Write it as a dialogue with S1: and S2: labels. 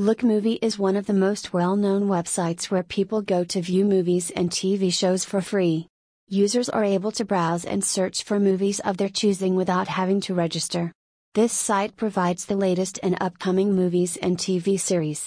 S1: Look Movie is one of the most well known websites where people go to view movies and TV shows for free. Users are able to browse and search for movies of their choosing without having to register. This site provides the latest and upcoming movies and TV series.